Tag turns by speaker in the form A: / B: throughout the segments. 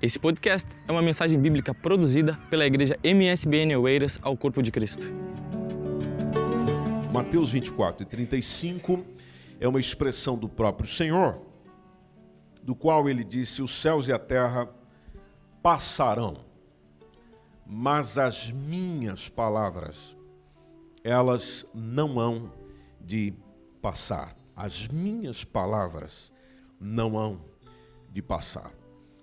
A: Esse podcast é uma mensagem bíblica produzida pela igreja MSBN Oeiras ao Corpo de Cristo.
B: Mateus 24 e 35 é uma expressão do próprio Senhor, do qual ele disse: Os céus e a terra passarão, mas as minhas palavras, elas não hão de passar. As minhas palavras não hão de passar.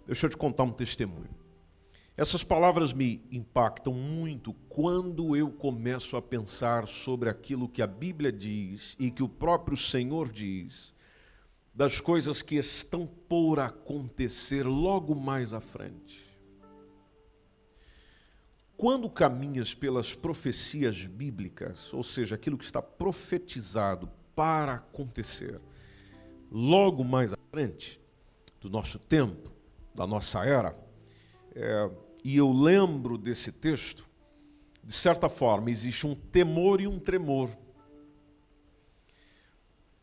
B: Deixa eu te contar um testemunho. Essas palavras me impactam muito quando eu começo a pensar sobre aquilo que a Bíblia diz e que o próprio Senhor diz, das coisas que estão por acontecer logo mais à frente. Quando caminhas pelas profecias bíblicas, ou seja, aquilo que está profetizado para acontecer, logo mais à frente do nosso tempo, da nossa era, é, e eu lembro desse texto, de certa forma, existe um temor e um tremor.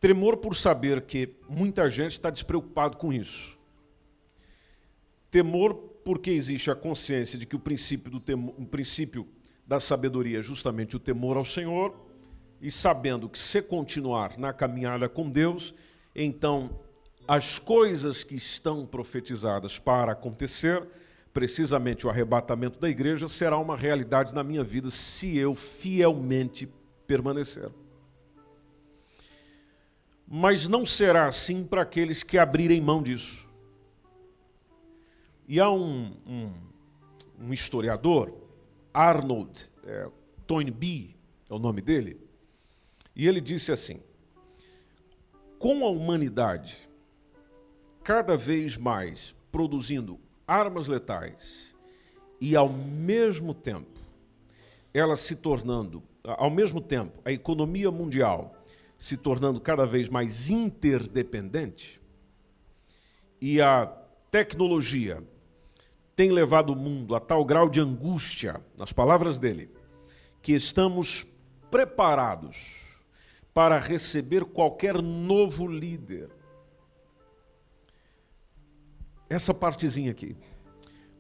B: Tremor por saber que muita gente está despreocupado com isso. Temor porque existe a consciência de que o princípio, do temor, o princípio da sabedoria é justamente o temor ao Senhor, e sabendo que se continuar na caminhada com Deus, então as coisas que estão profetizadas para acontecer, precisamente o arrebatamento da igreja, será uma realidade na minha vida se eu fielmente permanecer. Mas não será assim para aqueles que abrirem mão disso. E há um, um, um historiador, Arnold é, Toynbee, é o nome dele, e ele disse assim: com a humanidade cada vez mais produzindo armas letais e ao mesmo tempo ela se tornando, ao mesmo tempo, a economia mundial se tornando cada vez mais interdependente e a tecnologia tem levado o mundo a tal grau de angústia, nas palavras dele, que estamos preparados para receber qualquer novo líder essa partezinha aqui.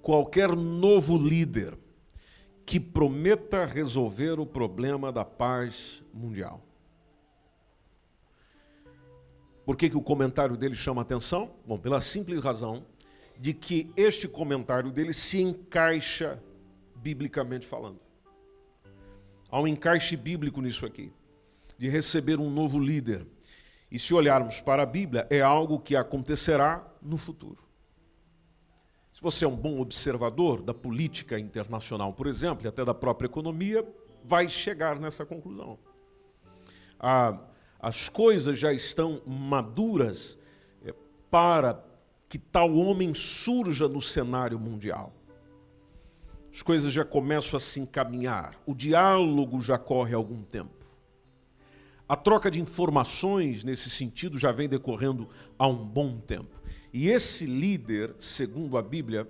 B: Qualquer novo líder que prometa resolver o problema da paz mundial. Por que, que o comentário dele chama atenção? Bom, pela simples razão de que este comentário dele se encaixa biblicamente falando. Há um encaixe bíblico nisso aqui, de receber um novo líder. E se olharmos para a Bíblia, é algo que acontecerá no futuro. Se você é um bom observador da política internacional, por exemplo, e até da própria economia, vai chegar nessa conclusão. Ah, as coisas já estão maduras é, para que tal homem surja no cenário mundial. As coisas já começam a se encaminhar, o diálogo já corre há algum tempo. A troca de informações nesse sentido já vem decorrendo há um bom tempo. E esse líder, segundo a Bíblia,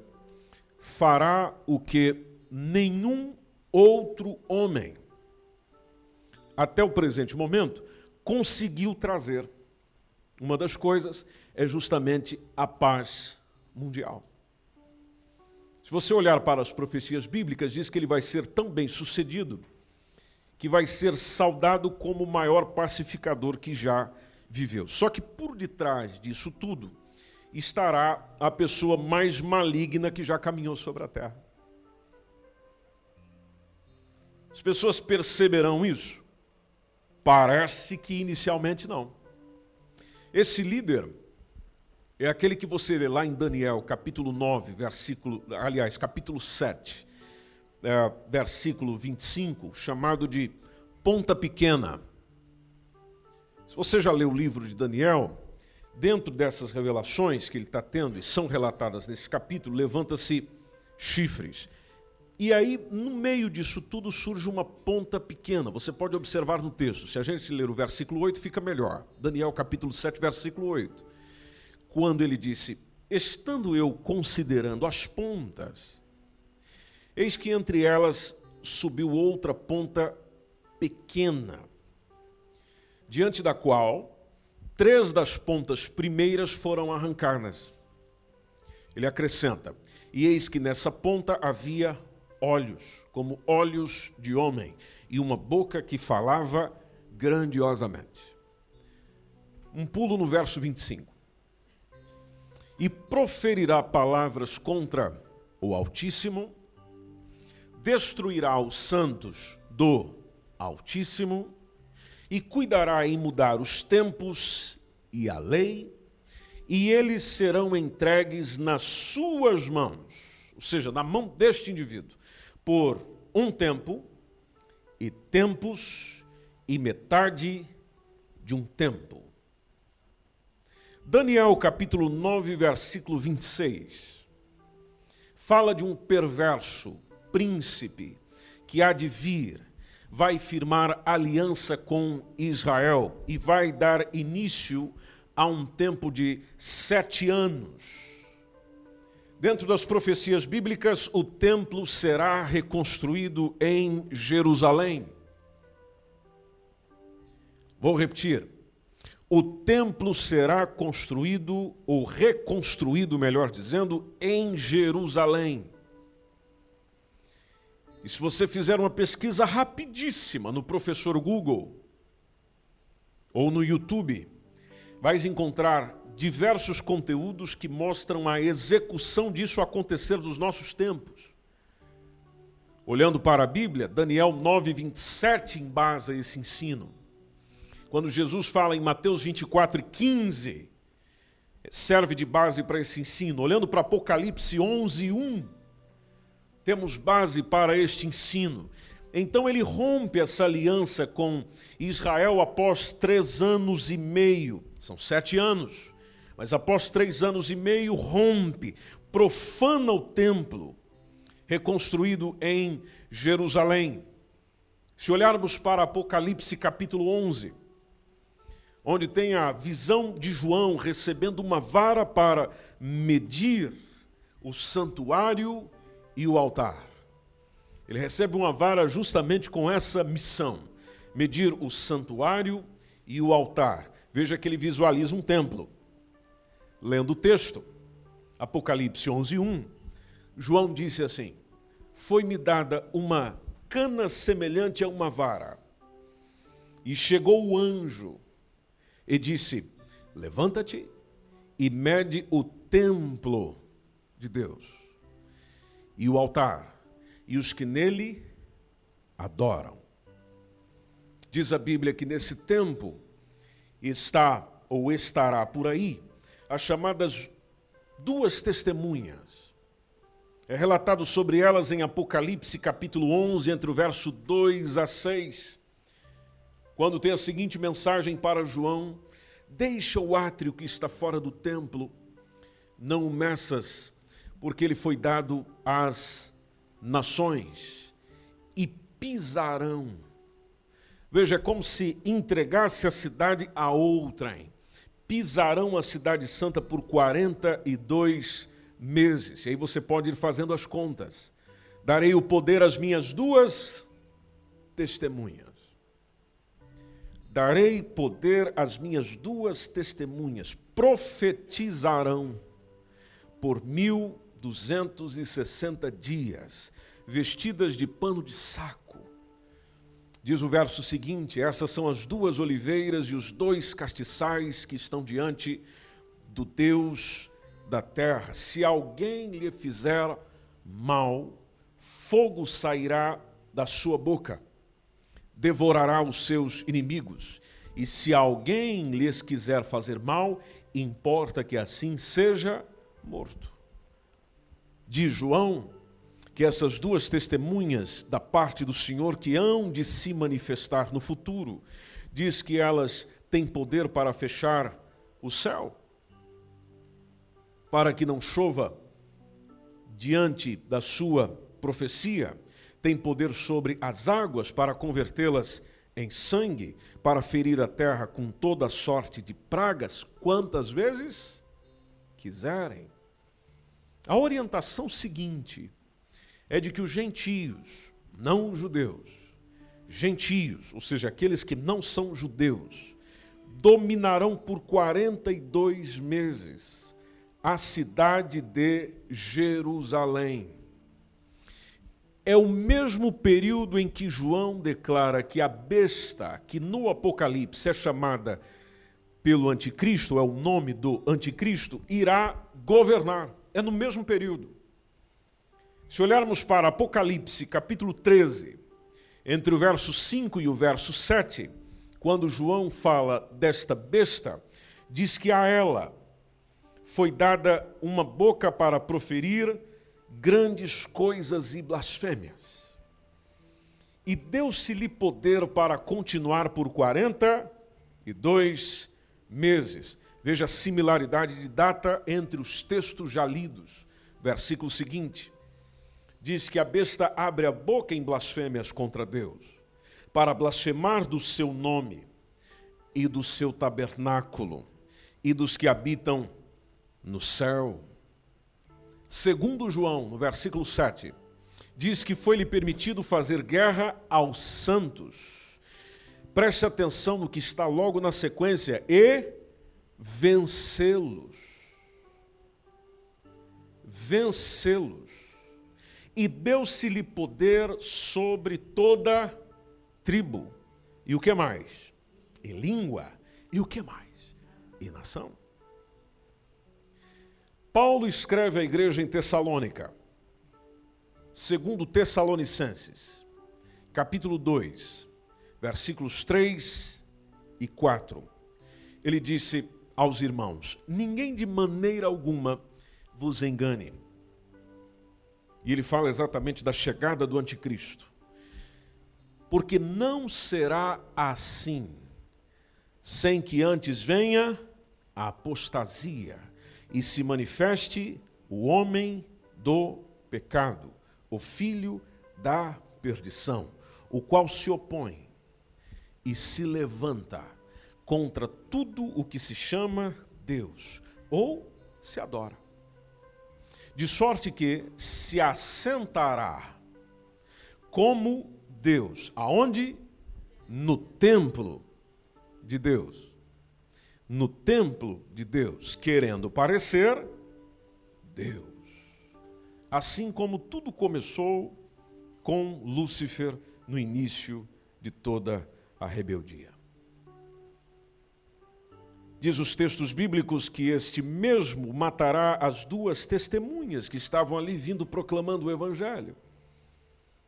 B: fará o que nenhum outro homem, até o presente momento, conseguiu trazer. Uma das coisas é justamente a paz mundial. Se você olhar para as profecias bíblicas, diz que ele vai ser tão bem sucedido que vai ser saudado como o maior pacificador que já viveu. Só que por detrás disso tudo, estará a pessoa mais maligna que já caminhou sobre a terra. As pessoas perceberão isso? Parece que inicialmente não. Esse líder é aquele que você lê lá em Daniel, capítulo 9, versículo, aliás, capítulo 7, é, versículo 25, chamado de ponta pequena. Se você já leu o livro de Daniel, dentro dessas revelações que ele está tendo, e são relatadas nesse capítulo, levanta-se chifres. E aí, no meio disso tudo, surge uma ponta pequena. Você pode observar no texto. Se a gente ler o versículo 8, fica melhor. Daniel capítulo 7, versículo 8. Quando ele disse: Estando eu considerando as pontas, eis que entre elas subiu outra ponta pequena, diante da qual três das pontas primeiras foram arrancadas. Ele acrescenta: E eis que nessa ponta havia olhos, como olhos de homem, e uma boca que falava grandiosamente. Um pulo no verso 25. E proferirá palavras contra o Altíssimo, destruirá os santos do Altíssimo, e cuidará em mudar os tempos e a lei, e eles serão entregues nas suas mãos, ou seja, na mão deste indivíduo, por um tempo e tempos e metade de um tempo. Daniel capítulo 9, versículo 26, fala de um perverso príncipe que há de vir vai firmar aliança com Israel e vai dar início a um tempo de sete anos. Dentro das profecias bíblicas, o templo será reconstruído em Jerusalém. Vou repetir. O templo será construído, ou reconstruído, melhor dizendo, em Jerusalém. E se você fizer uma pesquisa rapidíssima no professor Google ou no YouTube, vais encontrar diversos conteúdos que mostram a execução disso acontecer nos nossos tempos. Olhando para a Bíblia, Daniel 9:27 embasa esse ensino. Quando Jesus fala em Mateus 24 e 15, serve de base para esse ensino. Olhando para Apocalipse 11 1, temos base para este ensino. Então ele rompe essa aliança com Israel após três anos e meio, são sete anos, mas após três anos e meio rompe, profana o templo, reconstruído em Jerusalém. Se olharmos para Apocalipse capítulo 11, onde tem a visão de João recebendo uma vara para medir o santuário e o altar. Ele recebe uma vara justamente com essa missão: medir o santuário e o altar. Veja que ele visualiza um templo. Lendo o texto, Apocalipse 11:1, João disse assim: Foi-me dada uma cana semelhante a uma vara. E chegou o anjo e disse: Levanta-te e mede o templo de Deus e o altar, e os que nele adoram. Diz a Bíblia que nesse tempo está ou estará por aí as chamadas duas testemunhas. É relatado sobre elas em Apocalipse capítulo 11, entre o verso 2 a 6, quando tem a seguinte mensagem para João: Deixa o átrio que está fora do templo, não o meças porque ele foi dado às nações e pisarão. Veja, é como se entregasse a cidade a outrem. Pisarão a cidade santa por 42 meses. E aí você pode ir fazendo as contas. Darei o poder às minhas duas testemunhas. Darei poder às minhas duas testemunhas. Profetizarão por mil 260 dias, vestidas de pano de saco. Diz o verso seguinte: essas são as duas oliveiras e os dois castiçais que estão diante do Deus da terra. Se alguém lhe fizer mal, fogo sairá da sua boca, devorará os seus inimigos. E se alguém lhes quiser fazer mal, importa que assim seja morto de João que essas duas testemunhas da parte do Senhor que hão de se manifestar no futuro, diz que elas têm poder para fechar o céu, para que não chova diante da sua profecia, tem poder sobre as águas para convertê-las em sangue, para ferir a terra com toda sorte de pragas, quantas vezes quiserem. A orientação seguinte é de que os gentios, não os judeus, gentios, ou seja, aqueles que não são judeus, dominarão por 42 meses a cidade de Jerusalém. É o mesmo período em que João declara que a besta, que no Apocalipse é chamada pelo anticristo, é o nome do anticristo, irá governar. É no mesmo período. Se olharmos para Apocalipse, capítulo 13, entre o verso 5 e o verso 7, quando João fala desta besta, diz que a ela foi dada uma boca para proferir grandes coisas e blasfêmias. E deu-se-lhe poder para continuar por quarenta e dois meses. Veja a similaridade de data entre os textos já lidos. Versículo seguinte: diz que a besta abre a boca em blasfêmias contra Deus, para blasfemar do seu nome e do seu tabernáculo e dos que habitam no céu. Segundo João, no versículo 7, diz que foi-lhe permitido fazer guerra aos santos. Preste atenção no que está logo na sequência e vencê-los. Vencê-los. E deu-se-lhe poder sobre toda tribo. E o que mais? E língua. E o que mais? E nação. Paulo escreve à igreja em Tessalônica, segundo Tessalonicenses, capítulo 2, versículos 3 e 4. Ele disse aos irmãos: Ninguém de maneira alguma vos engane. E ele fala exatamente da chegada do anticristo. Porque não será assim, sem que antes venha a apostasia e se manifeste o homem do pecado, o filho da perdição, o qual se opõe e se levanta contra tudo o que se chama Deus ou se adora. De sorte que se assentará como Deus, aonde? No templo de Deus no templo de Deus, querendo parecer Deus. Assim como tudo começou com Lúcifer no início de toda a rebeldia. Diz os textos bíblicos que este mesmo matará as duas testemunhas que estavam ali vindo proclamando o Evangelho.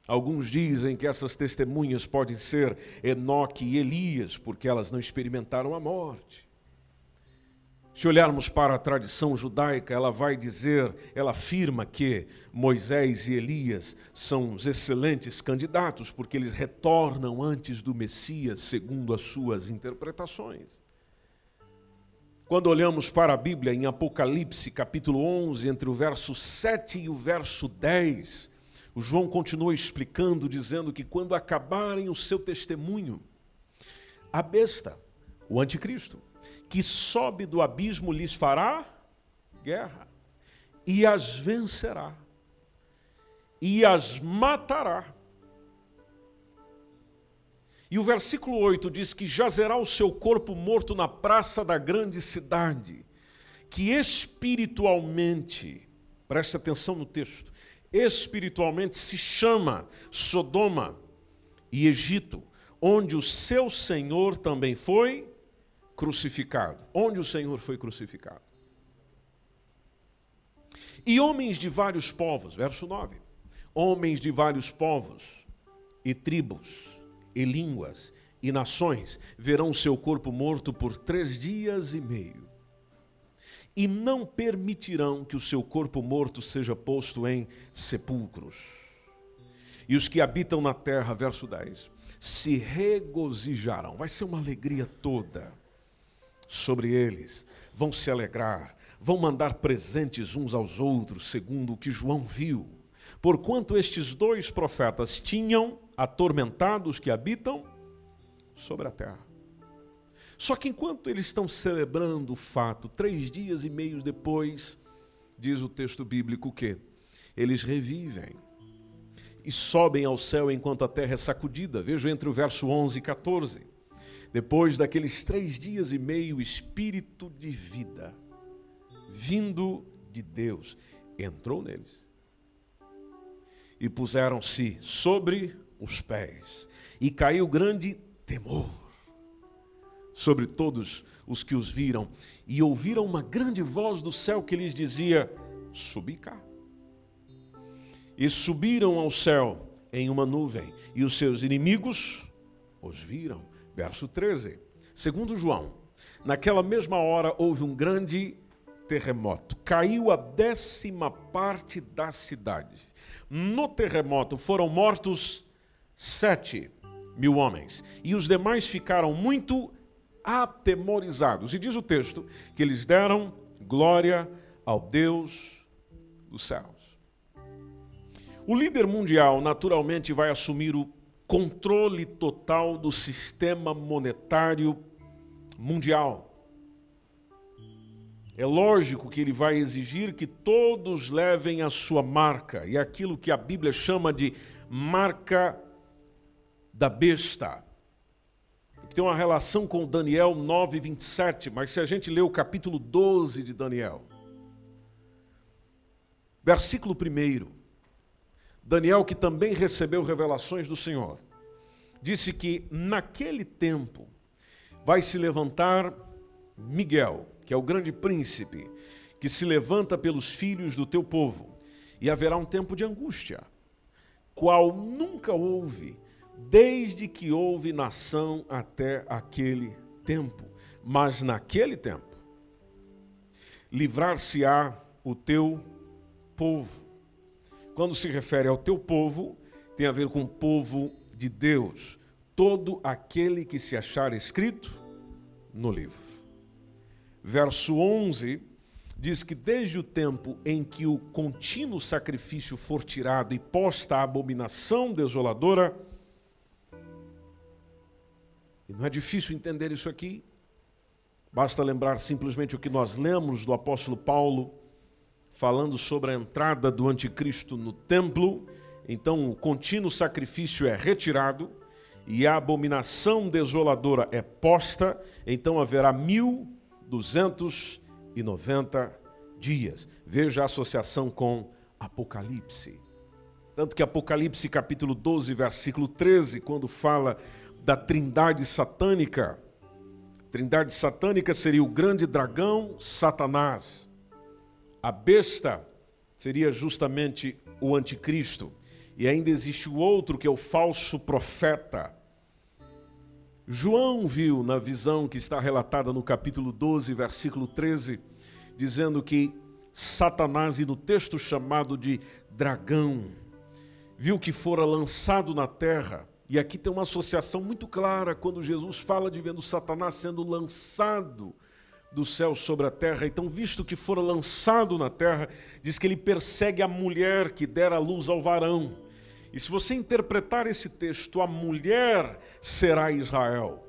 B: Alguns dizem que essas testemunhas podem ser Enoque e Elias, porque elas não experimentaram a morte. Se olharmos para a tradição judaica, ela vai dizer, ela afirma que Moisés e Elias são os excelentes candidatos, porque eles retornam antes do Messias, segundo as suas interpretações. Quando olhamos para a Bíblia em Apocalipse, capítulo 11, entre o verso 7 e o verso 10, o João continua explicando, dizendo que quando acabarem o seu testemunho, a besta, o anticristo, que sobe do abismo lhes fará guerra e as vencerá e as matará. E o versículo 8 diz que jazerá o seu corpo morto na praça da grande cidade, que espiritualmente, preste atenção no texto, espiritualmente se chama Sodoma e Egito, onde o seu Senhor também foi crucificado. Onde o Senhor foi crucificado. E homens de vários povos, verso 9. Homens de vários povos e tribos e línguas e nações verão seu corpo morto por três dias e meio. E não permitirão que o seu corpo morto seja posto em sepulcros. E os que habitam na terra, verso 10, se regozijarão. Vai ser uma alegria toda sobre eles, vão se alegrar, vão mandar presentes uns aos outros, segundo o que João viu. Porquanto estes dois profetas tinham atormentado os que habitam sobre a terra. Só que enquanto eles estão celebrando o fato, três dias e meio depois, diz o texto bíblico que eles revivem e sobem ao céu enquanto a terra é sacudida. Veja entre o verso 11 e 14. Depois daqueles três dias e meio, espírito de vida vindo de Deus entrou neles. E puseram-se sobre os pés, e caiu grande temor sobre todos os que os viram, e ouviram uma grande voz do céu que lhes dizia: Subi cá. E subiram ao céu em uma nuvem, e os seus inimigos os viram. Verso 13. Segundo João, naquela mesma hora houve um grande terremoto. Caiu a décima parte da cidade. No terremoto foram mortos sete mil homens, e os demais ficaram muito atemorizados. E diz o texto que eles deram glória ao Deus dos céus. O líder mundial naturalmente vai assumir o controle total do sistema monetário mundial. É lógico que ele vai exigir que todos levem a sua marca, e aquilo que a Bíblia chama de marca da besta. Que tem uma relação com Daniel 9, 27, mas se a gente ler o capítulo 12 de Daniel, versículo 1, Daniel, que também recebeu revelações do Senhor, disse que naquele tempo vai se levantar Miguel, que é o grande príncipe, que se levanta pelos filhos do teu povo, e haverá um tempo de angústia, qual nunca houve, desde que houve nação até aquele tempo. Mas naquele tempo, livrar-se-á o teu povo. Quando se refere ao teu povo, tem a ver com o povo de Deus, todo aquele que se achar escrito no livro verso 11, diz que desde o tempo em que o contínuo sacrifício for tirado e posta a abominação desoladora, não é difícil entender isso aqui, basta lembrar simplesmente o que nós lemos do apóstolo Paulo, falando sobre a entrada do anticristo no templo, então o contínuo sacrifício é retirado e a abominação desoladora é posta, então haverá mil 290 dias. Veja a associação com Apocalipse. Tanto que Apocalipse capítulo 12, versículo 13, quando fala da trindade satânica, trindade satânica seria o grande dragão Satanás. A besta seria justamente o anticristo. E ainda existe o outro que é o falso profeta, João viu na visão que está relatada no capítulo 12, versículo 13, dizendo que Satanás, e no texto chamado de dragão, viu que fora lançado na terra. E aqui tem uma associação muito clara quando Jesus fala de vendo Satanás sendo lançado do céu sobre a terra. Então, visto que fora lançado na terra, diz que ele persegue a mulher que dera luz ao varão. E se você interpretar esse texto, a mulher será Israel,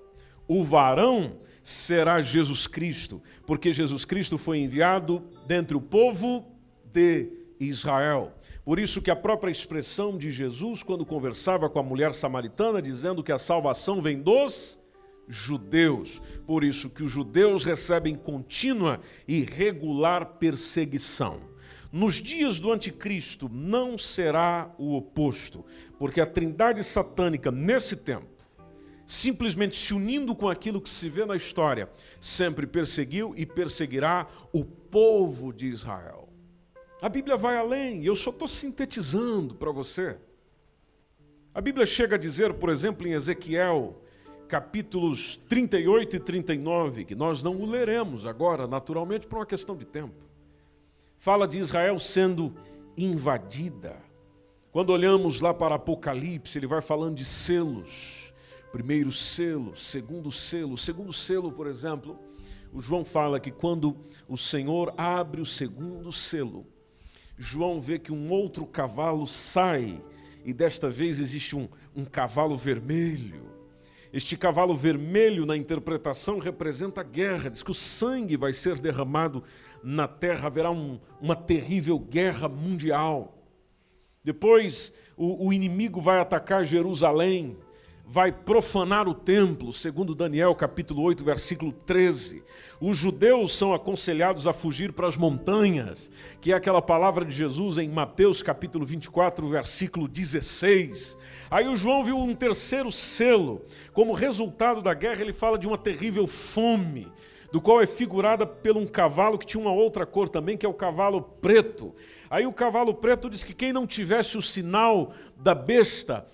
B: o varão será Jesus Cristo, porque Jesus Cristo foi enviado dentre o povo de Israel. Por isso que a própria expressão de Jesus, quando conversava com a mulher samaritana, dizendo que a salvação vem dos judeus. Por isso que os judeus recebem contínua e regular perseguição. Nos dias do anticristo não será o oposto, porque a trindade satânica, nesse tempo, simplesmente se unindo com aquilo que se vê na história, sempre perseguiu e perseguirá o povo de Israel. A Bíblia vai além, eu só estou sintetizando para você. A Bíblia chega a dizer, por exemplo, em Ezequiel, capítulos 38 e 39, que nós não o leremos agora, naturalmente, por uma questão de tempo fala de Israel sendo invadida. Quando olhamos lá para Apocalipse, ele vai falando de selos. Primeiro selo, segundo selo. Segundo selo, por exemplo, o João fala que quando o Senhor abre o segundo selo, João vê que um outro cavalo sai, e desta vez existe um, um cavalo vermelho. Este cavalo vermelho, na interpretação, representa a guerra, diz que o sangue vai ser derramado na terra haverá um, uma terrível guerra mundial. Depois o, o inimigo vai atacar Jerusalém. Vai profanar o templo, segundo Daniel capítulo 8, versículo 13. Os judeus são aconselhados a fugir para as montanhas, que é aquela palavra de Jesus em Mateus capítulo 24, versículo 16. Aí o João viu um terceiro selo. Como resultado da guerra, ele fala de uma terrível fome do qual é figurada por um cavalo que tinha uma outra cor também, que é o cavalo preto. Aí o cavalo preto diz que quem não tivesse o sinal da besta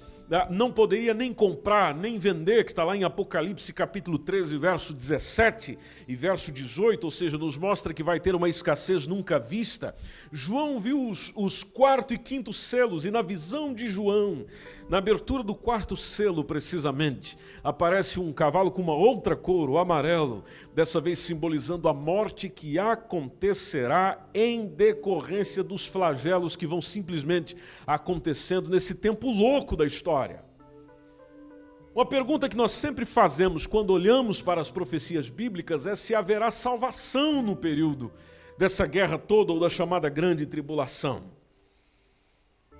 B: não poderia nem comprar, nem vender, que está lá em Apocalipse capítulo 13, verso 17 e verso 18, ou seja, nos mostra que vai ter uma escassez nunca vista. João viu os, os quarto e quinto selos, e na visão de João, na abertura do quarto selo, precisamente, aparece um cavalo com uma outra cor, o amarelo, dessa vez simbolizando a morte que acontecerá em decorrência dos flagelos que vão simplesmente acontecendo nesse tempo louco da história. Uma pergunta que nós sempre fazemos quando olhamos para as profecias bíblicas é se haverá salvação no período dessa guerra toda ou da chamada grande tribulação.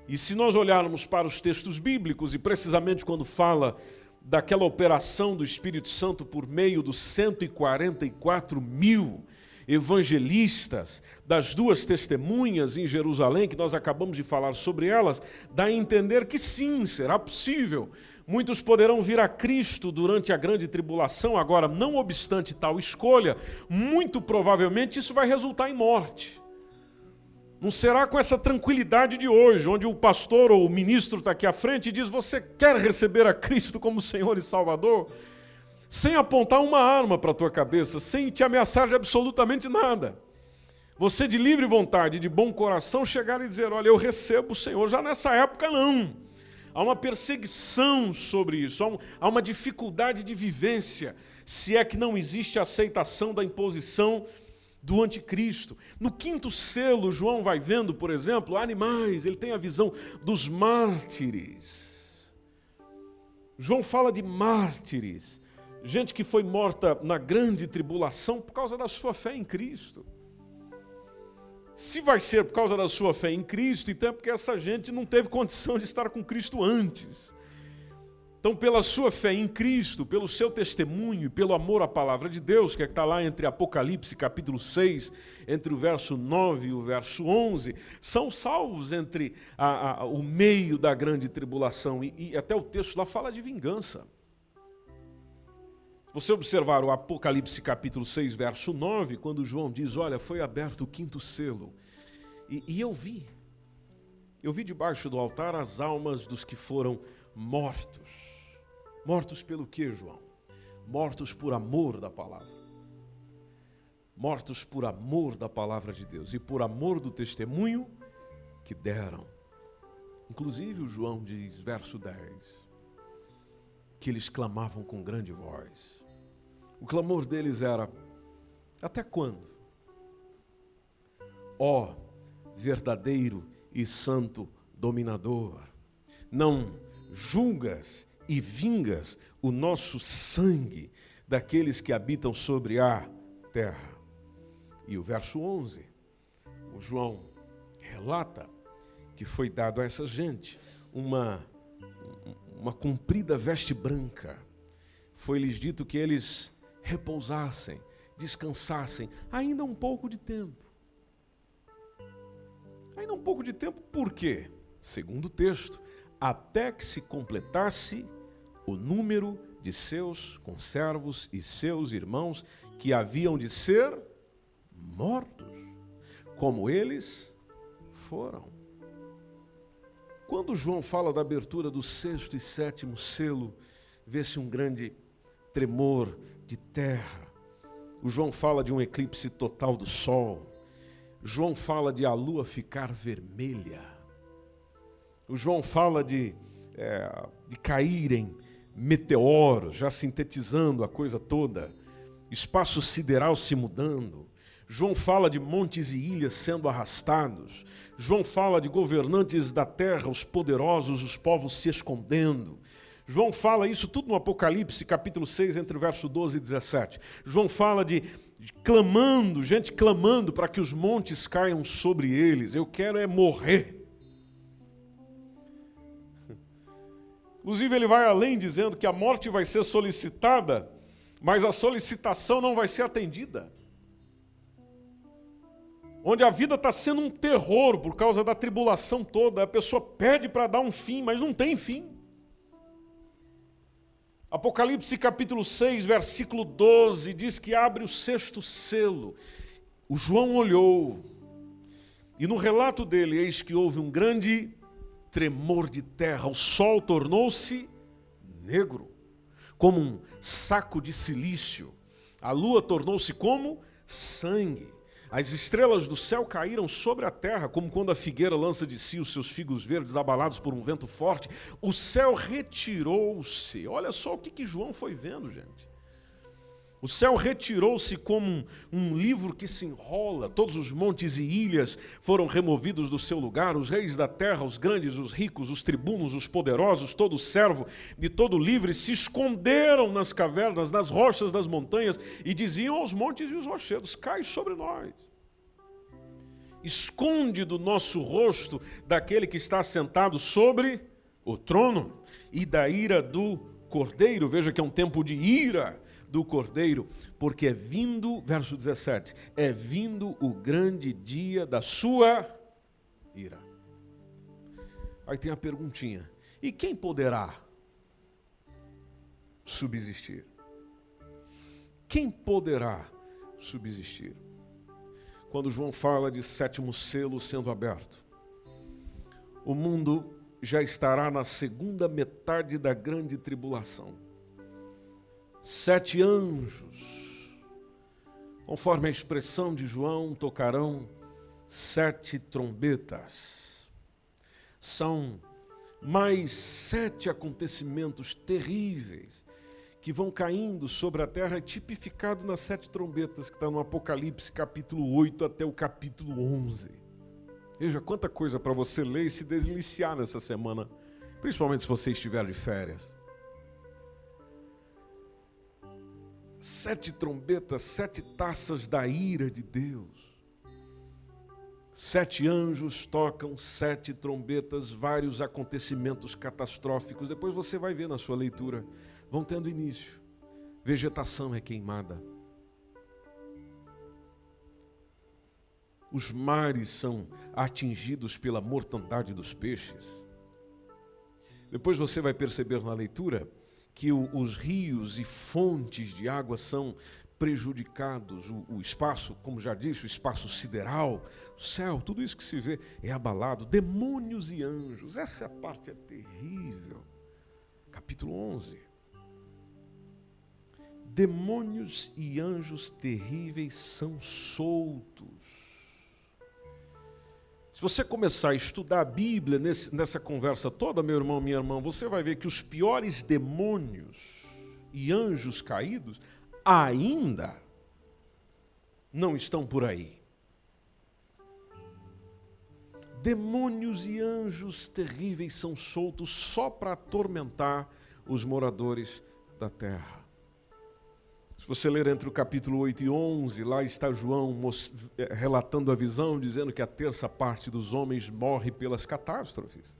B: E se nós olharmos para os textos bíblicos, e precisamente quando fala daquela operação do Espírito Santo por meio dos 144 mil evangelistas, das duas testemunhas em Jerusalém, que nós acabamos de falar sobre elas, dá a entender que sim, será possível. Muitos poderão vir a Cristo durante a grande tribulação, agora, não obstante tal escolha, muito provavelmente isso vai resultar em morte. Não será com essa tranquilidade de hoje, onde o pastor ou o ministro está aqui à frente e diz: Você quer receber a Cristo como Senhor e Salvador? Sem apontar uma arma para a tua cabeça, sem te ameaçar de absolutamente nada. Você, de livre vontade, de bom coração, chegar e dizer: Olha, eu recebo o Senhor. Já nessa época, não. Há uma perseguição sobre isso, há uma dificuldade de vivência, se é que não existe aceitação da imposição do anticristo. No quinto selo, João vai vendo, por exemplo, animais, ele tem a visão dos mártires. João fala de mártires, gente que foi morta na grande tribulação por causa da sua fé em Cristo. Se vai ser por causa da sua fé em Cristo, então é porque essa gente não teve condição de estar com Cristo antes. Então, pela sua fé em Cristo, pelo seu testemunho e pelo amor à palavra de Deus, que é está lá entre Apocalipse capítulo 6, entre o verso 9 e o verso 11, são salvos entre a, a, o meio da grande tribulação. E, e até o texto lá fala de vingança. Você observar o Apocalipse capítulo 6, verso 9, quando João diz: Olha, foi aberto o quinto selo. E, e eu vi, eu vi debaixo do altar as almas dos que foram mortos Mortos pelo que, João? Mortos por amor da palavra. Mortos por amor da palavra de Deus e por amor do testemunho que deram. Inclusive, o João diz, verso 10, que eles clamavam com grande voz. O clamor deles era: Até quando? Ó verdadeiro e santo dominador, não julgas e vingas o nosso sangue daqueles que habitam sobre a terra. E o verso 11, o João relata que foi dado a essa gente uma, uma comprida veste branca. Foi-lhes dito que eles repousassem, descansassem ainda um pouco de tempo. Ainda um pouco de tempo, por quê? Segundo o texto, até que se completasse o número de seus conservos e seus irmãos que haviam de ser mortos, como eles foram. Quando João fala da abertura do sexto e sétimo selo, vê-se um grande tremor de terra. O João fala de um eclipse total do sol. João fala de a lua ficar vermelha. O João fala de, é, de caírem meteoros, já sintetizando a coisa toda, espaço sideral se mudando. João fala de montes e ilhas sendo arrastados. João fala de governantes da terra, os poderosos, os povos se escondendo. João fala isso tudo no Apocalipse, capítulo 6, entre o verso 12 e 17. João fala de, de clamando, gente clamando para que os montes caiam sobre eles. Eu quero é morrer. Inclusive, ele vai além dizendo que a morte vai ser solicitada, mas a solicitação não vai ser atendida. Onde a vida está sendo um terror por causa da tribulação toda, a pessoa pede para dar um fim, mas não tem fim. Apocalipse capítulo 6, versículo 12, diz que abre o sexto selo. O João olhou, e no relato dele, eis que houve um grande tremor de terra, o sol tornou-se negro, como um saco de silício, a lua tornou-se como sangue. As estrelas do céu caíram sobre a terra, como quando a figueira lança de si os seus figos verdes abalados por um vento forte. O céu retirou-se. Olha só o que, que João foi vendo, gente. O céu retirou-se como um, um, livro que se enrola, todos os montes e ilhas foram removidos do seu lugar, os reis da terra, os grandes, os ricos, os tribunos, os poderosos, todo servo e todo livre se esconderam nas cavernas, nas rochas das montanhas e diziam aos montes e os rochedos: Cai sobre nós. Esconde do nosso rosto daquele que está sentado sobre o trono e da ira do cordeiro. Veja que é um tempo de ira do Cordeiro, porque é vindo, verso 17, é vindo o grande dia da sua ira. Aí tem a perguntinha: e quem poderá subsistir? Quem poderá subsistir? Quando João fala de sétimo selo sendo aberto, o mundo já estará na segunda metade da grande tribulação sete anjos, conforme a expressão de João, tocarão sete trombetas. São mais sete acontecimentos terríveis que vão caindo sobre a terra, tipificado nas sete trombetas, que está no Apocalipse, capítulo 8 até o capítulo 11. Veja quanta coisa para você ler e se deliciar nessa semana, principalmente se você estiver de férias. Sete trombetas, sete taças da ira de Deus. Sete anjos tocam sete trombetas, vários acontecimentos catastróficos. Depois você vai ver na sua leitura. Vão tendo início. Vegetação é queimada. Os mares são atingidos pela mortandade dos peixes. Depois você vai perceber na leitura que o, os rios e fontes de água são prejudicados, o, o, espaço, como já disse, o espaço sideral, o céu, tudo isso que se vê é abalado. Demônios e anjos, essa parte é terrível. Capítulo 11. Demônios e anjos terríveis são soltos. Se você começar a estudar a Bíblia nesse, nessa conversa toda, meu irmão, minha irmã, você vai ver que os piores demônios e anjos caídos ainda não estão por aí. Demônios e anjos terríveis são soltos só para atormentar os moradores da terra. Se você ler entre o capítulo 8 e 11, lá está João eh, relatando a visão, dizendo que a terça parte dos homens morre pelas catástrofes.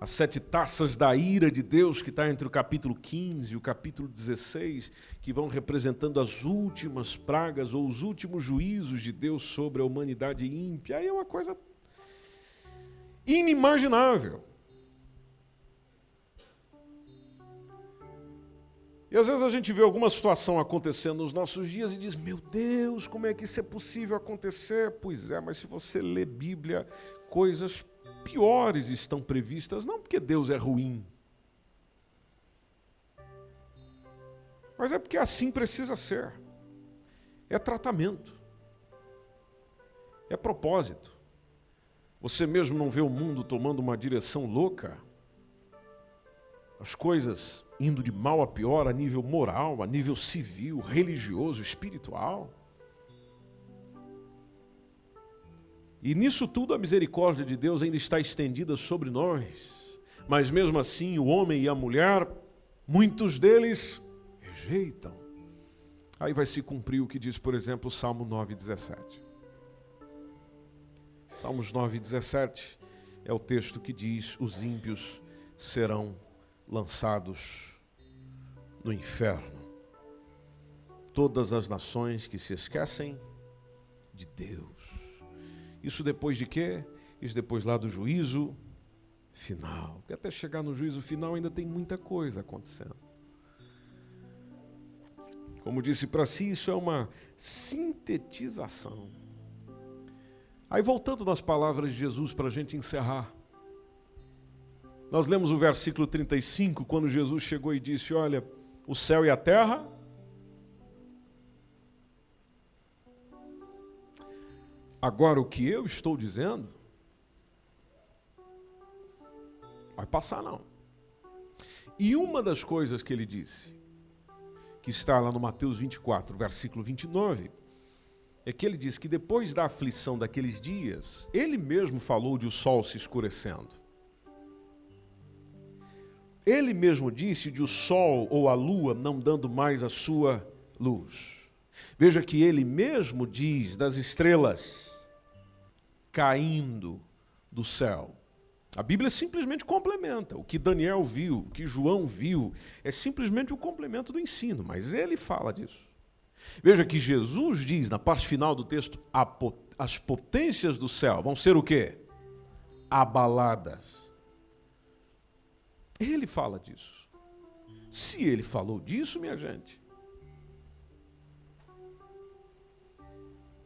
B: As sete taças da ira de Deus, que está entre o capítulo 15 e o capítulo 16, que vão representando as últimas pragas ou os últimos juízos de Deus sobre a humanidade ímpia. Aí é uma coisa inimaginável. E às vezes a gente vê alguma situação acontecendo nos nossos dias e diz: Meu Deus, como é que isso é possível acontecer? Pois é, mas se você lê Bíblia, coisas piores estão previstas, não porque Deus é ruim, mas é porque assim precisa ser. É tratamento, é propósito. Você mesmo não vê o mundo tomando uma direção louca? As coisas indo de mal a pior a nível moral, a nível civil, religioso, espiritual. E nisso tudo a misericórdia de Deus ainda está estendida sobre nós. Mas mesmo assim, o homem e a mulher, muitos deles rejeitam. Aí vai se cumprir o que diz, por exemplo, o Salmo 9:17. Salmos 9:17 é o texto que diz: "Os ímpios serão lançados no inferno. Todas as nações que se esquecem de Deus. Isso depois de quê? Isso depois lá do juízo final. Porque até chegar no juízo final ainda tem muita coisa acontecendo. Como disse para si, isso é uma sintetização. Aí voltando nas palavras de Jesus para a gente encerrar. Nós lemos o versículo 35, quando Jesus chegou e disse: Olha, o céu e a terra. Agora, o que eu estou dizendo, vai passar não. E uma das coisas que ele disse, que está lá no Mateus 24, versículo 29, é que ele diz que depois da aflição daqueles dias, ele mesmo falou de o sol se escurecendo. Ele mesmo disse de o sol ou a lua não dando mais a sua luz. Veja que ele mesmo diz das estrelas caindo do céu. A Bíblia simplesmente complementa. O que Daniel viu, o que João viu, é simplesmente o complemento do ensino, mas ele fala disso. Veja que Jesus diz na parte final do texto: as potências do céu vão ser o quê? Abaladas. Ele fala disso. Se ele falou disso, minha gente.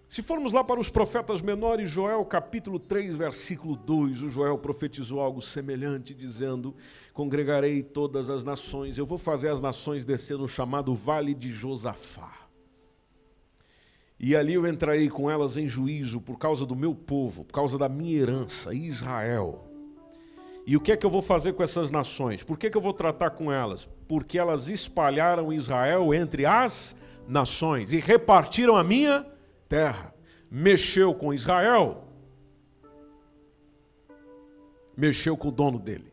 B: Se formos lá para os profetas menores, Joel capítulo 3, versículo 2, o Joel profetizou algo semelhante, dizendo: Congregarei todas as nações, eu vou fazer as nações descer no chamado Vale de Josafá. E ali eu entrarei com elas em juízo por causa do meu povo, por causa da minha herança, Israel. E o que é que eu vou fazer com essas nações? Por que, que eu vou tratar com elas? Porque elas espalharam Israel entre as nações e repartiram a minha terra. Mexeu com Israel, mexeu com o dono dele.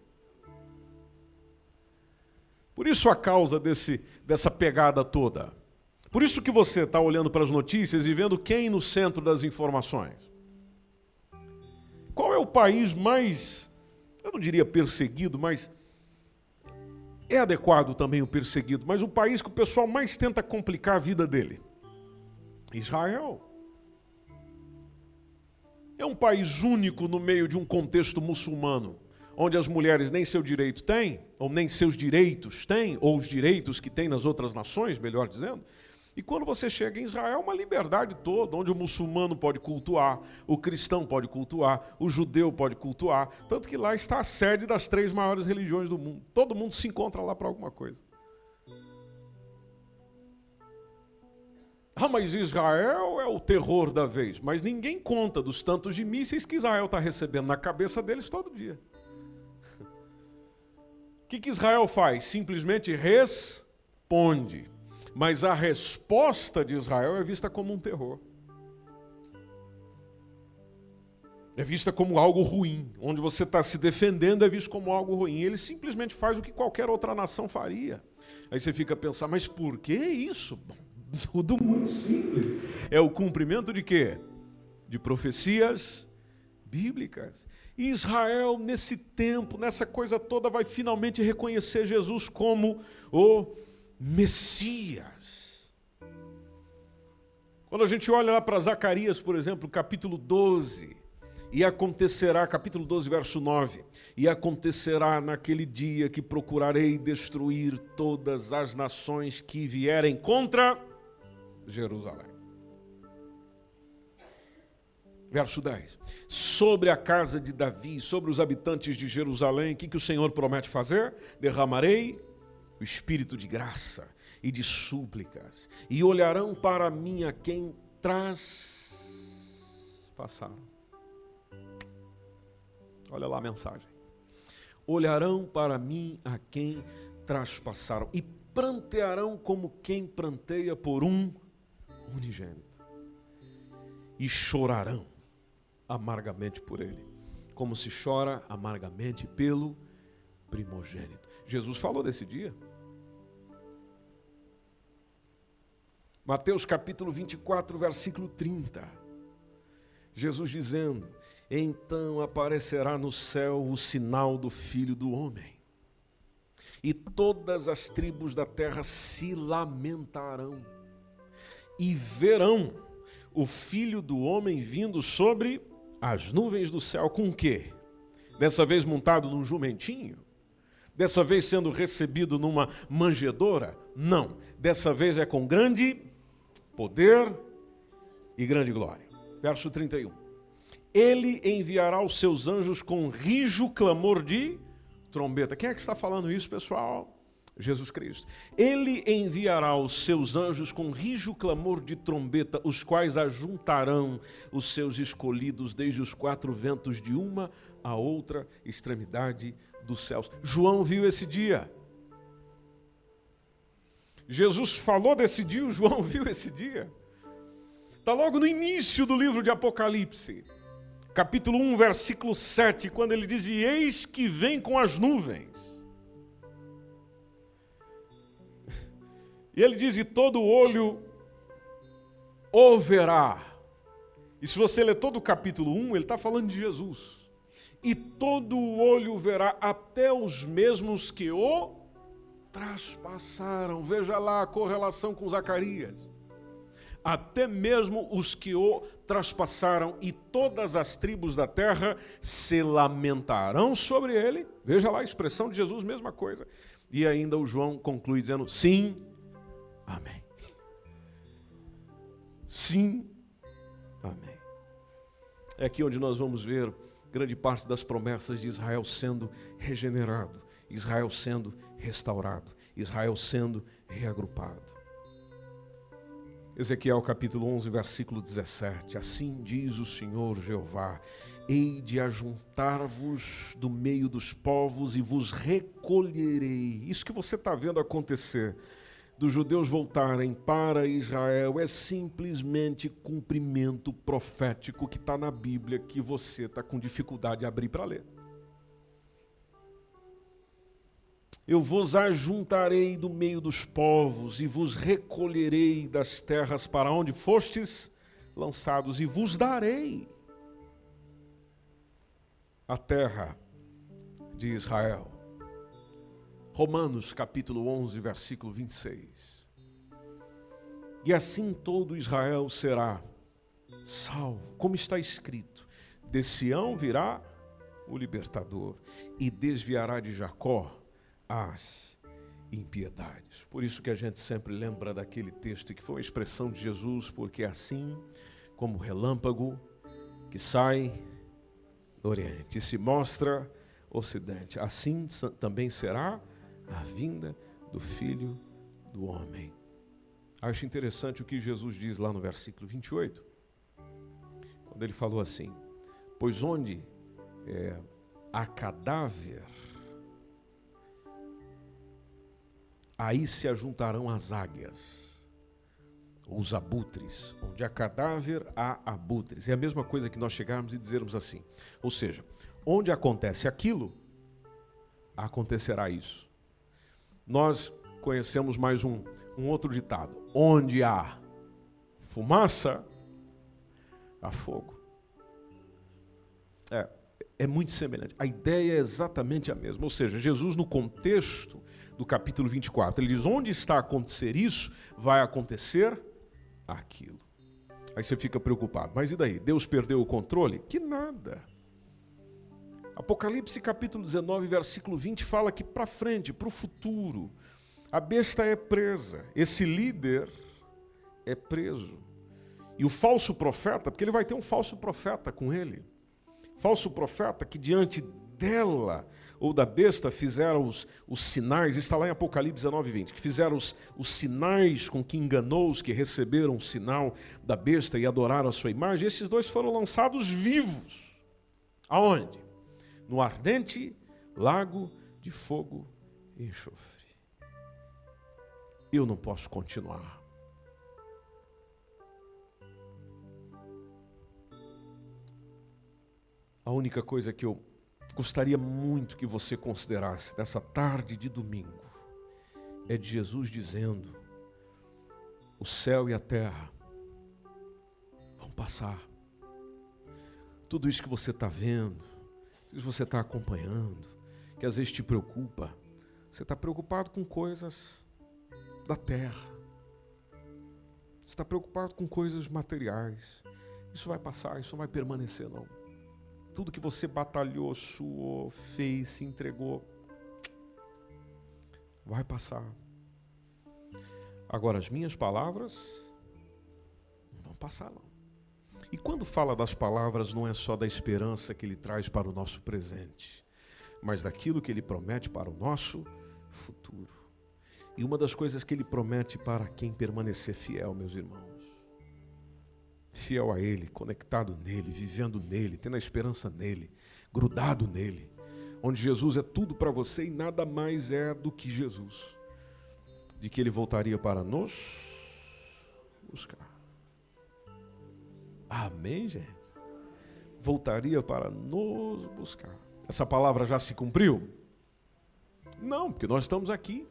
B: Por isso a causa desse, dessa pegada toda. Por isso que você está olhando para as notícias e vendo quem no centro das informações. Qual é o país mais, eu não diria perseguido, mas é adequado também o perseguido, mas o país que o pessoal mais tenta complicar a vida dele? Israel. É um país único no meio de um contexto muçulmano, onde as mulheres nem seu direito têm, ou nem seus direitos têm, ou os direitos que têm nas outras nações, melhor dizendo. E quando você chega em Israel, é uma liberdade toda, onde o muçulmano pode cultuar, o cristão pode cultuar, o judeu pode cultuar. Tanto que lá está a sede das três maiores religiões do mundo. Todo mundo se encontra lá para alguma coisa. Ah, mas Israel é o terror da vez. Mas ninguém conta dos tantos de mísseis que Israel está recebendo na cabeça deles todo dia. O que, que Israel faz? Simplesmente responde mas a resposta de Israel é vista como um terror. É vista como algo ruim. Onde você está se defendendo é visto como algo ruim. Ele simplesmente faz o que qualquer outra nação faria. Aí você fica a pensar, mas por que isso? Tudo muito simples. É o cumprimento de quê? De profecias bíblicas. E Israel, nesse tempo, nessa coisa toda, vai finalmente reconhecer Jesus como o Messias. Quando a gente olha lá para Zacarias, por exemplo, capítulo 12, e acontecerá, capítulo 12, verso 9: E acontecerá naquele dia que procurarei destruir todas as nações que vierem contra Jerusalém. Verso 10: Sobre a casa de Davi, sobre os habitantes de Jerusalém, o que, que o Senhor promete fazer? Derramarei o espírito de graça e de súplicas, e olharão para mim a quem traz passaram. Olha lá a mensagem. Olharão para mim a quem traspassaram e prantearão como quem pranteia por um unigênito. E chorarão amargamente por ele, como se chora amargamente pelo primogênito. Jesus falou desse dia. Mateus capítulo 24, versículo 30. Jesus dizendo: Então aparecerá no céu o sinal do Filho do Homem. e todas as tribos da terra se lamentarão e verão o filho do homem vindo sobre as nuvens do céu com o quê? Dessa vez montado num jumentinho? Dessa vez sendo recebido numa manjedora? Não. Dessa vez é com grande poder e grande glória. Verso 31. Ele enviará os seus anjos com rijo clamor de trombeta. Quem é que está falando isso, pessoal? Jesus Cristo. Ele enviará os seus anjos com rijo clamor de trombeta, os quais ajuntarão os seus escolhidos desde os quatro ventos de uma a outra extremidade dos céus. João viu esse dia. Jesus falou desse dia, João viu esse dia. Está logo no início do livro de Apocalipse, capítulo 1, versículo 7, quando ele diz: Eis que vem com as nuvens E ele diz: E todo olho o verá. E se você ler todo o capítulo 1, ele está falando de Jesus. E todo olho verá, até os mesmos que o traspassaram. Veja lá a correlação com Zacarias. Até mesmo os que o traspassaram, e todas as tribos da terra se lamentarão sobre ele. Veja lá a expressão de Jesus, mesma coisa. E ainda o João conclui dizendo: Sim, Amém. Sim, amém. É aqui onde nós vamos ver grande parte das promessas de Israel sendo regenerado, Israel sendo restaurado, Israel sendo reagrupado. Ezequiel capítulo 11, versículo 17. Assim diz o Senhor Jeová: Hei de ajuntar-vos do meio dos povos e vos recolherei. Isso que você está vendo acontecer dos judeus voltarem para Israel é simplesmente cumprimento profético que está na Bíblia que você está com dificuldade de abrir para ler. Eu vos ajuntarei do meio dos povos e vos recolherei das terras para onde fostes lançados e vos darei a terra de Israel. Romanos capítulo 11, versículo 26. E assim todo Israel será salvo, como está escrito: de Sião virá o libertador e desviará de Jacó as impiedades. Por isso que a gente sempre lembra daquele texto que foi uma expressão de Jesus, porque é assim como o relâmpago que sai do Oriente e se mostra Ocidente, assim também será a vinda do Filho do Homem. Acho interessante o que Jesus diz lá no versículo 28, quando ele falou assim: Pois onde é, há cadáver, aí se ajuntarão as águias, os abutres. Onde há cadáver, há abutres. É a mesma coisa que nós chegarmos e dizermos assim. Ou seja, onde acontece aquilo, acontecerá isso nós conhecemos mais um, um outro ditado: onde há fumaça, há fogo. É, é muito semelhante. A ideia é exatamente a mesma. Ou seja, Jesus, no contexto do capítulo 24, ele diz: onde está a acontecer isso, vai acontecer aquilo. Aí você fica preocupado. Mas e daí? Deus perdeu o controle? Que nada. Apocalipse capítulo 19, versículo 20 fala que para frente, para o futuro, a besta é presa, esse líder é preso. E o falso profeta, porque ele vai ter um falso profeta com ele. Falso profeta que diante dela ou da besta fizeram os, os sinais, está lá em Apocalipse 19, 20, que fizeram os, os sinais com que enganou os que receberam o sinal da besta e adoraram a sua imagem. Esses dois foram lançados vivos. Aonde? No ardente lago de fogo e enxofre. Eu não posso continuar. A única coisa que eu gostaria muito que você considerasse nessa tarde de domingo é de Jesus dizendo: o céu e a terra vão passar. Tudo isso que você está vendo, que você está acompanhando, que às vezes te preocupa, Você está preocupado com coisas da terra. Você está preocupado com coisas materiais. Isso vai passar, isso não vai permanecer, não. Tudo que você batalhou, suou, fez, se entregou, vai passar. Agora, as minhas palavras não vão passar, não. E quando fala das palavras, não é só da esperança que ele traz para o nosso presente, mas daquilo que ele promete para o nosso futuro. E uma das coisas que ele promete para quem permanecer fiel, meus irmãos, fiel a ele, conectado nele, vivendo nele, tendo a esperança nele, grudado nele, onde Jesus é tudo para você e nada mais é do que Jesus, de que ele voltaria para nos buscar. Amém, gente? Voltaria para nos buscar. Essa palavra já se cumpriu? Não, porque nós estamos aqui.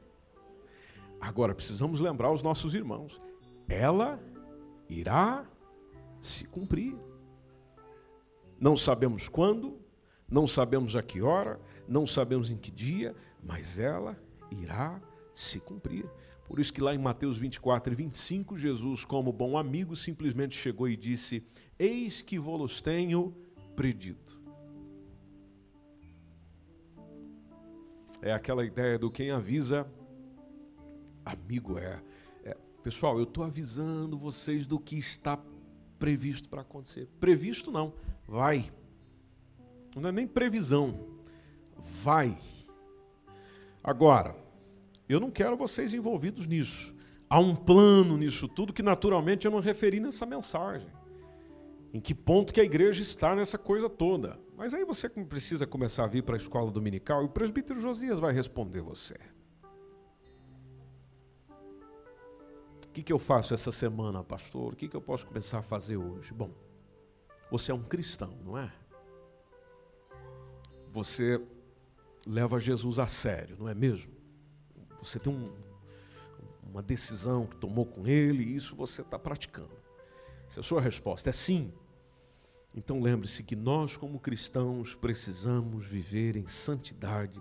B: Agora precisamos lembrar os nossos irmãos. Ela irá se cumprir. Não sabemos quando, não sabemos a que hora, não sabemos em que dia, mas ela irá se cumprir. Por isso que lá em Mateus 24 e 25, Jesus, como bom amigo, simplesmente chegou e disse: Eis que vos tenho predito. É aquela ideia do quem avisa, amigo é. é pessoal, eu estou avisando vocês do que está previsto para acontecer. Previsto não, vai. Não é nem previsão, vai. Agora, eu não quero vocês envolvidos nisso. Há um plano nisso tudo que naturalmente eu não referi nessa mensagem. Em que ponto que a igreja está nessa coisa toda. Mas aí você precisa começar a vir para a escola dominical e o presbítero Josias vai responder você. O que, que eu faço essa semana, pastor? O que, que eu posso começar a fazer hoje? Bom, você é um cristão, não é? Você leva Jesus a sério, não é mesmo? Você tem um, uma decisão que tomou com ele e isso você está praticando. Se a sua resposta é sim, então lembre-se que nós, como cristãos, precisamos viver em santidade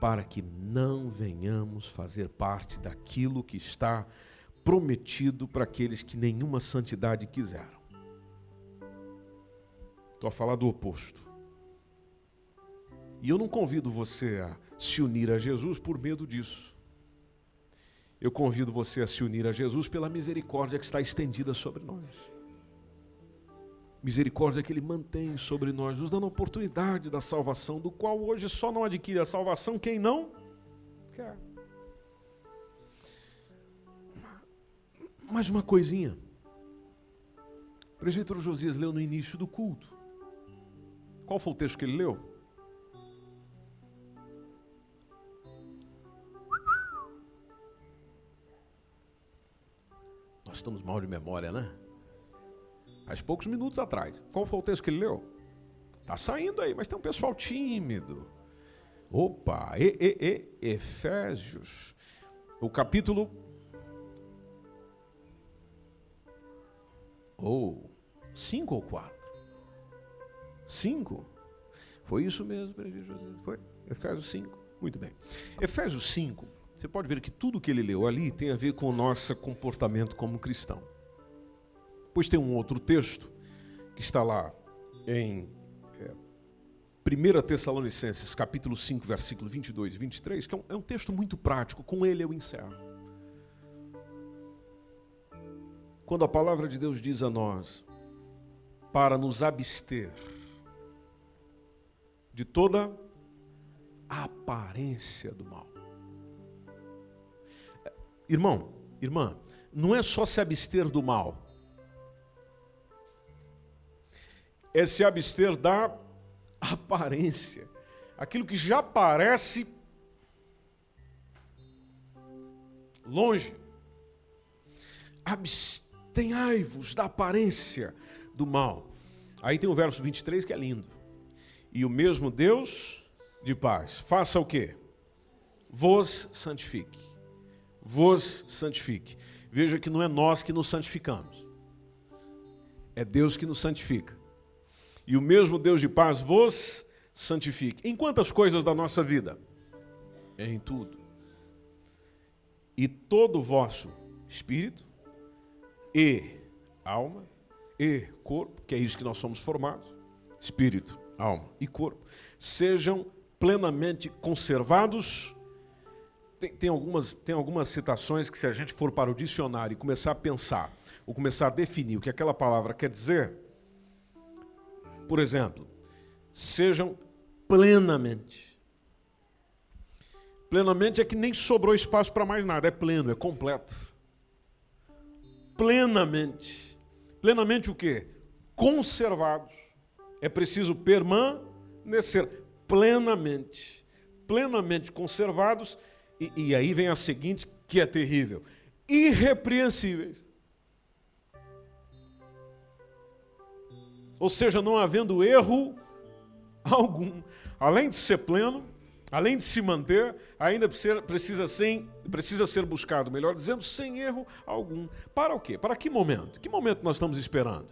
B: para que não venhamos fazer parte daquilo que está prometido para aqueles que nenhuma santidade quiseram. Estou a falar do oposto. E eu não convido você a se unir a Jesus por medo disso eu convido você a se unir a Jesus pela misericórdia que está estendida sobre nós. Misericórdia que Ele mantém sobre nós, nos dando a oportunidade da salvação, do qual hoje só não adquire a salvação quem não quer. Mais uma coisinha. O presbítero Josias leu no início do culto. Qual foi o texto que ele leu? Nós estamos mal de memória, né? Há poucos minutos atrás. Qual foi o texto que ele leu? Está saindo aí, mas tem um pessoal tímido. Opa, e, e, e, Efésios. O capítulo. Ou oh, 5 ou 4? 5? Foi isso mesmo, Foi? Efésios 5. Muito bem. Efésios 5 você pode ver que tudo que ele leu ali tem a ver com o nosso comportamento como cristão. Pois tem um outro texto que está lá em é, 1 Tessalonicenses, capítulo 5, versículo 22 e 23, que é um, é um texto muito prático, com ele eu encerro. Quando a palavra de Deus diz a nós para nos abster de toda a aparência do mal. Irmão, irmã, não é só se abster do mal, é se abster da aparência, aquilo que já parece longe. Abstenhai-vos da aparência do mal. Aí tem o verso 23 que é lindo. E o mesmo Deus de paz, faça o quê? Vos santifique vos santifique. Veja que não é nós que nos santificamos, é Deus que nos santifica. E o mesmo Deus de paz vos santifique. Em quantas coisas da nossa vida? Em tudo. e todo o vosso espírito e alma e corpo, que é isso que nós somos formados, espírito, alma e corpo, sejam plenamente conservados. Tem, tem, algumas, tem algumas citações que, se a gente for para o dicionário e começar a pensar, ou começar a definir o que aquela palavra quer dizer, por exemplo, sejam plenamente. Plenamente é que nem sobrou espaço para mais nada, é pleno, é completo. Plenamente. Plenamente o quê? Conservados. É preciso permanecer plenamente. Plenamente conservados. E, e aí vem a seguinte, que é terrível: irrepreensíveis. Ou seja, não havendo erro algum. Além de ser pleno, além de se manter, ainda precisa ser, precisa ser buscado, melhor dizendo, sem erro algum. Para o quê? Para que momento? Que momento nós estamos esperando?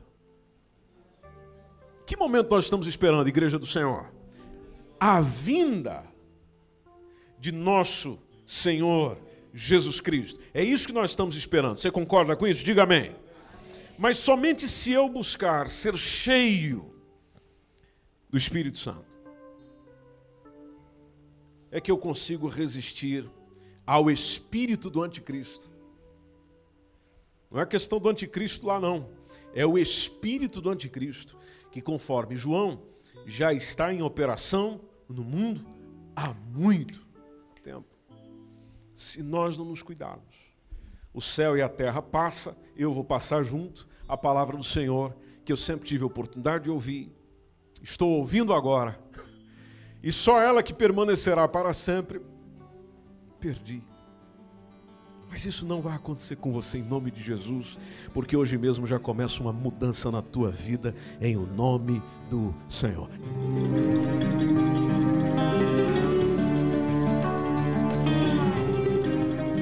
B: Que momento nós estamos esperando, Igreja do Senhor? A vinda de nosso Senhor Jesus Cristo. É isso que nós estamos esperando. Você concorda com isso? Diga amém. Mas somente se eu buscar ser cheio do Espírito Santo, é que eu consigo resistir ao espírito do anticristo. Não é questão do anticristo lá, não. É o espírito do anticristo que, conforme João, já está em operação no mundo há muito tempo. Se nós não nos cuidarmos, o céu e a terra passa, eu vou passar junto. A palavra do Senhor, que eu sempre tive a oportunidade de ouvir, estou ouvindo agora e só ela que permanecerá para sempre, perdi. Mas isso não vai acontecer com você em nome de Jesus, porque hoje mesmo já começa uma mudança na tua vida em o nome do Senhor.